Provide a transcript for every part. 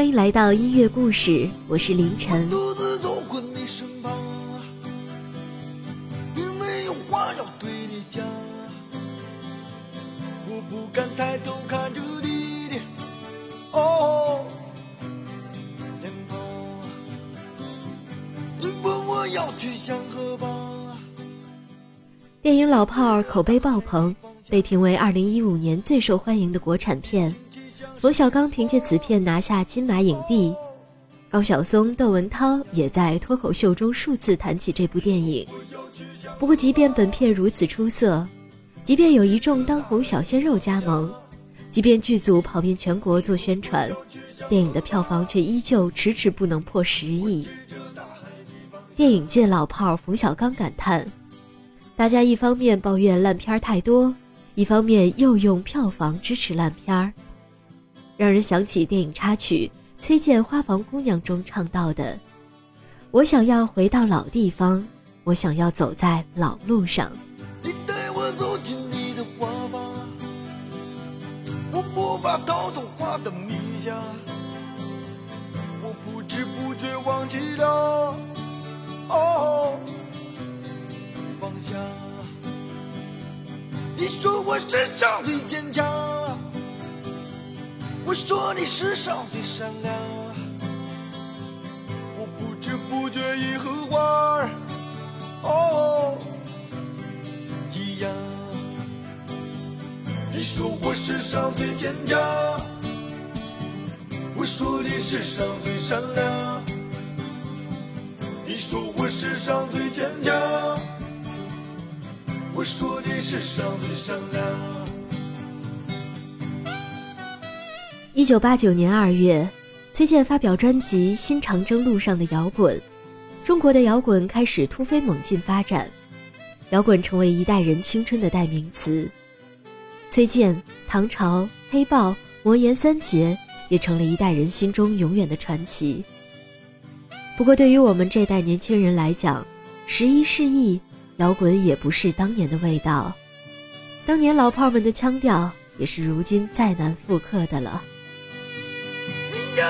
欢迎来到音乐故事，我是凌晨。独自走过你身旁，并没有话要对你讲，我不敢抬头看着你的哦脸庞。你问我要去向何方？电影《老炮儿》口碑爆棚，被评为2015年最受欢迎的国产片。冯小刚凭借此片拿下金马影帝，高晓松、窦文涛也在脱口秀中数次谈起这部电影。不过，即便本片如此出色，即便有一众当红小鲜肉加盟，即便剧组跑遍全国做宣传，电影的票房却依旧迟迟不能破十亿。电影界老炮冯小刚感叹：“大家一方面抱怨烂片太多，一方面又用票房支持烂片儿。”让人想起电影插曲崔健《花房姑娘》中唱到的：“我想要回到老地方，我想要走在老路上。”你带我走进你的花房，我无法逃脱花的迷香，我不知不觉忘记了哦方向。你说我世上最坚强。我说你世上最善良，我不知不觉已和花儿哦一样。你说我世上最坚强，我说你世上最善良。你说我世上最坚强，我说你世上最善良。一九八九年二月，崔健发表专辑《新长征路上的摇滚》，中国的摇滚开始突飞猛进发展，摇滚成为一代人青春的代名词。崔健、唐朝、黑豹、魔岩三杰也成了一代人心中永远的传奇。不过，对于我们这代年轻人来讲，十一世易，摇滚也不是当年的味道，当年老炮们的腔调也是如今再难复刻的了。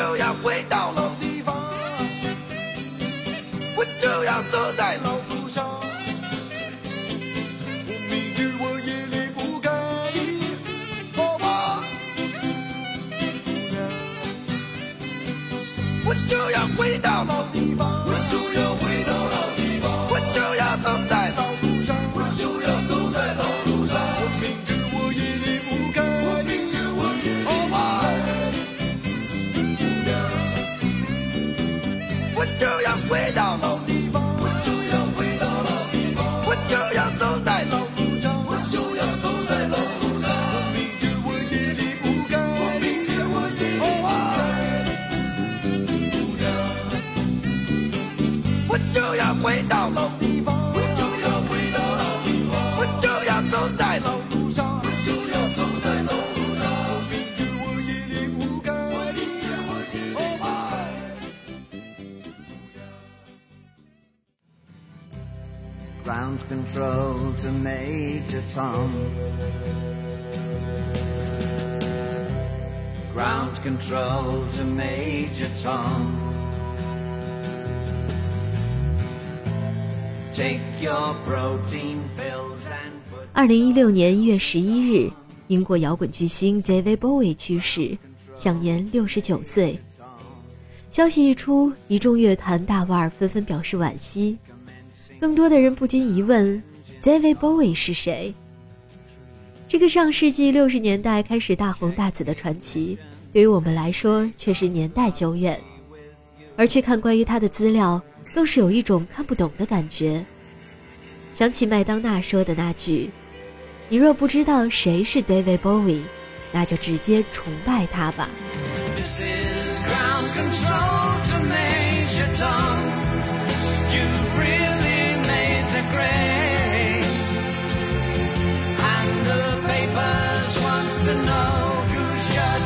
就要回到老地方，我就要走在老路上。我明知我也离不开你，好吗？姑娘，我就要回到老地方，我就要回就要走在 to Major Tom. Ground control to Major Tom. Take your protein pills and 二零一六年一月十一日，英国摇滚巨星 David Bowie 去世，享年六十九岁。消息一出，一众乐坛大腕纷纷表示惋惜。更多的人不禁疑问：David Bowie 是谁？这个上世纪六十年代开始大红大紫的传奇，对于我们来说却是年代久远。而去看关于他的资料，更是有一种看不懂的感觉。想起麦当娜说的那句：“你若不知道谁是 David Bowie，那就直接崇拜他吧。This is ground control to Major Tom.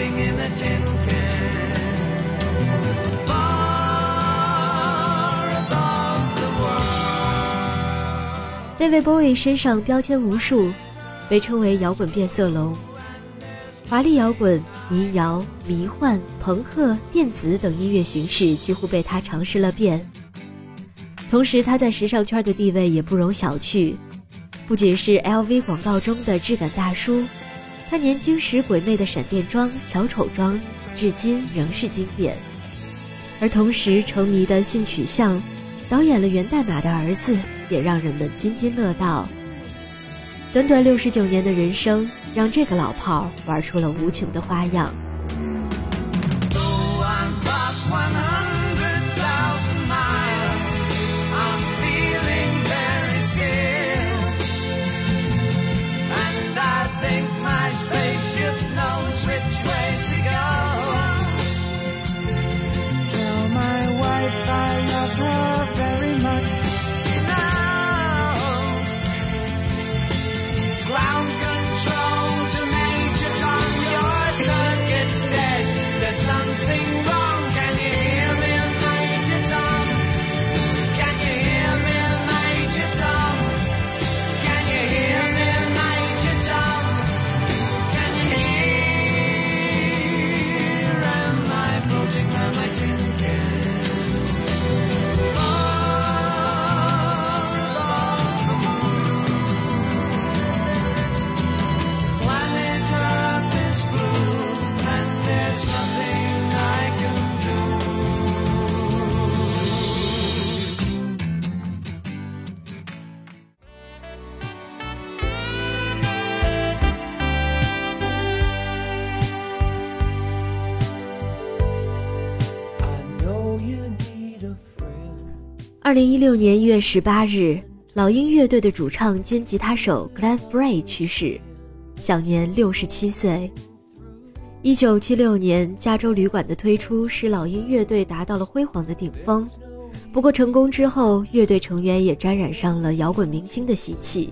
sing in a tin can. Far above the world. David Bowie 身上标签无数，被称为摇滚变色龙。华丽摇滚、民谣、迷幻、朋克、电子等音乐形式几乎被他尝试了遍。同时，他在时尚圈的地位也不容小觑，不仅是 LV 广告中的质感大叔，他年轻时鬼魅的闪电装、小丑装，至今仍是经典。而同时成迷的性取向，导演了《源代码》的儿子，也让人们津津乐道。短短六十九年的人生，让这个老炮儿玩出了无穷的花样。二零一六年一月十八日，老鹰乐队的主唱兼吉他手 Glenn Frey 去世，享年六十七岁。一九七六年，加州旅馆的推出使老鹰乐队达到了辉煌的顶峰。不过，成功之后，乐队成员也沾染上了摇滚明星的习气，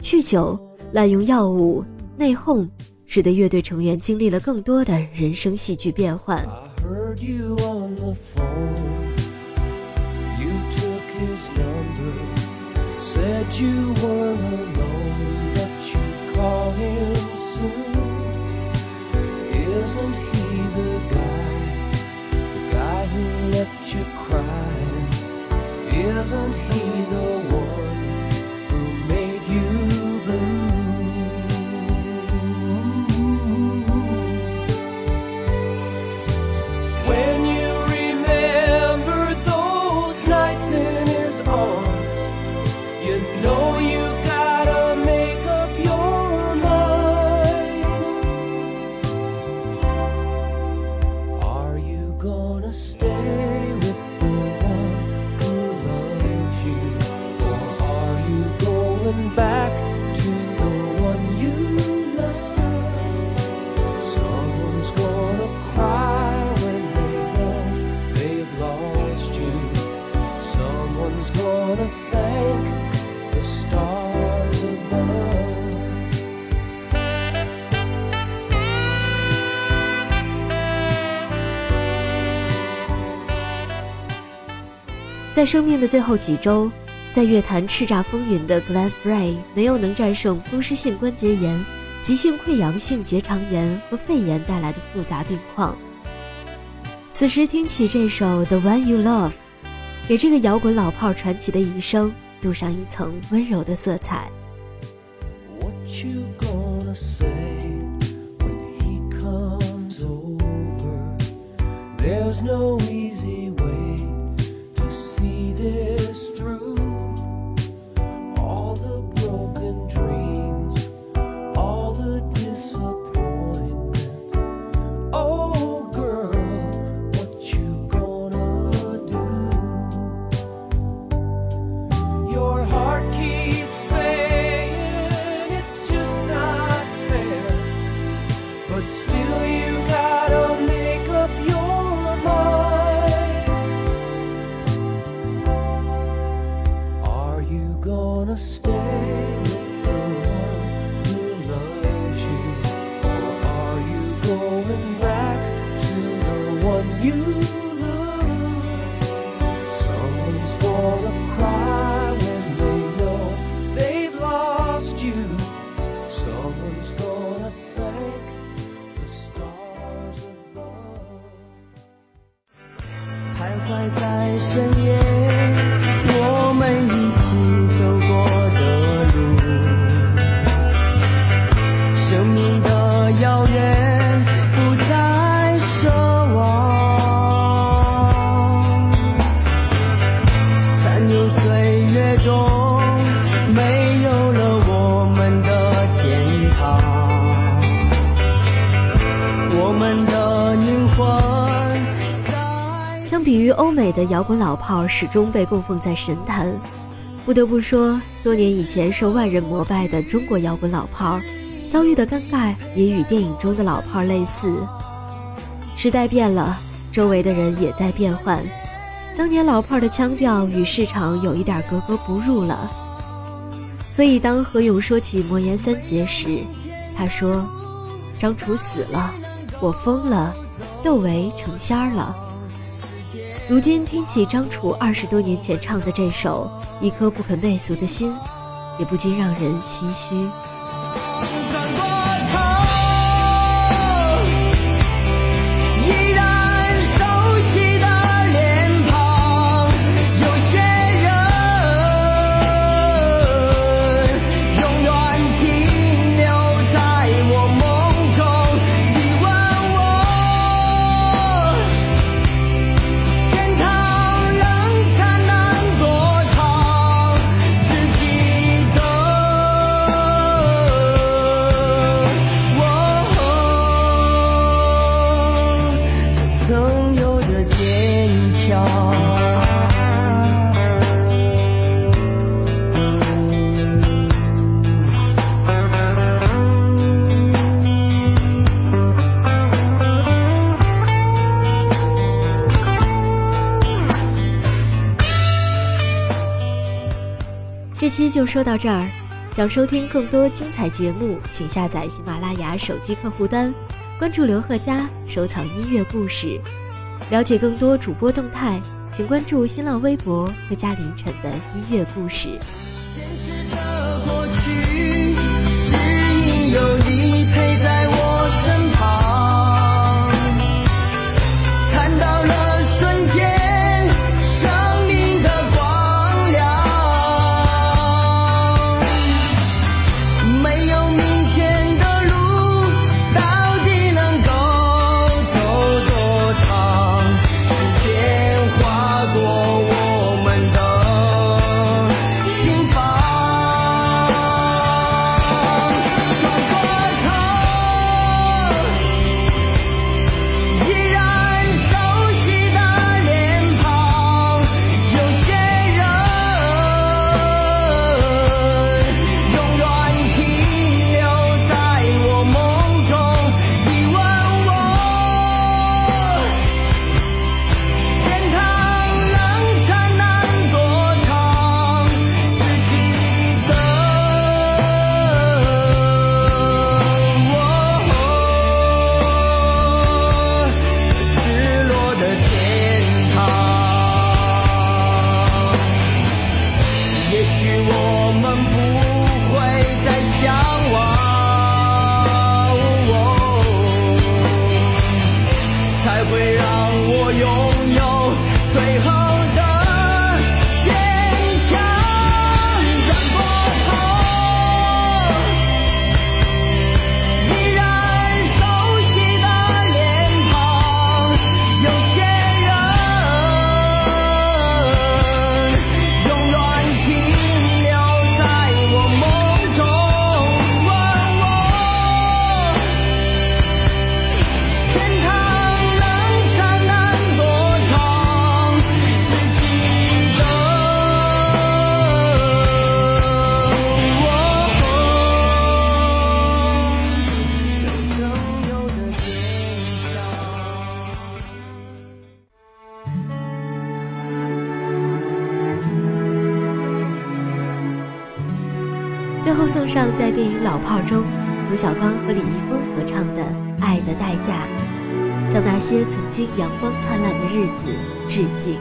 酗酒、滥用药物、内讧，使得乐队成员经历了更多的人生戏剧变换。His number. Said you were alone, but you'd call him soon. Isn't he the guy? The guy who left you crying? Isn't he the one 在生命的最后几周，在乐坛叱咤风云的 Glenn Frey 没有能战胜风湿性关节炎、急性溃疡性结肠炎和肺炎带来的复杂病况。此时听起这首《The One You Love》，给这个摇滚老炮传奇的一生镀上一层温柔的色彩。What you gonna say? There's no easy you 比于欧美的摇滚老炮，始终被供奉在神坛。不得不说，多年以前受万人膜拜的中国摇滚老炮，遭遇的尴尬也与电影中的老炮类似。时代变了，周围的人也在变换。当年老炮的腔调与市场有一点格格不入了。所以当何勇说起魔岩三杰时，他说：“张楚死了，我疯了，窦唯成仙儿了。”如今听起张楚二十多年前唱的这首《一颗不肯媚俗的心》，也不禁让人唏嘘。就说到这儿。想收听更多精彩节目，请下载喜马拉雅手机客户端，关注刘贺佳，收藏音乐故事。了解更多主播动态，请关注新浪微博“贺佳凌晨的音乐故事”。后送上在电影《老炮儿》中冯小刚和李易峰合唱的《爱的代价》，向那些曾经阳光灿烂的日子致敬。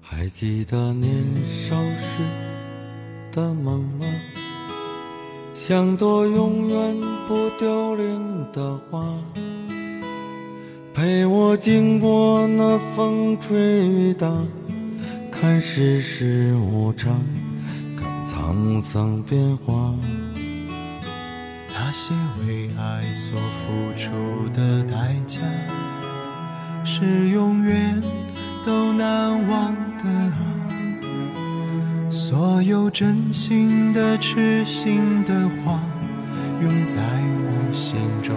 还记得年少时的梦吗？像朵永远不凋零的花，陪我经过那风吹雨打，看世事无常，沧桑变化。那些为爱所付出的代价，是永远都难忘的啊！所有真心的、痴心的话，永在我心中，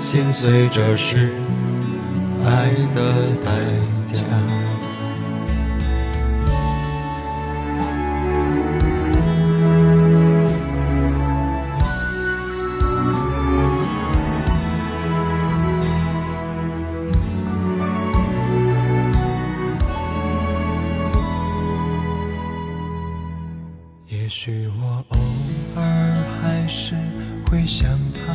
心碎，这是爱的代价。也许我偶尔还是会想他，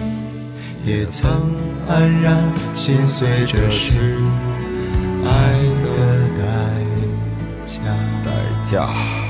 也曾黯然心碎，这是爱的代价。代价。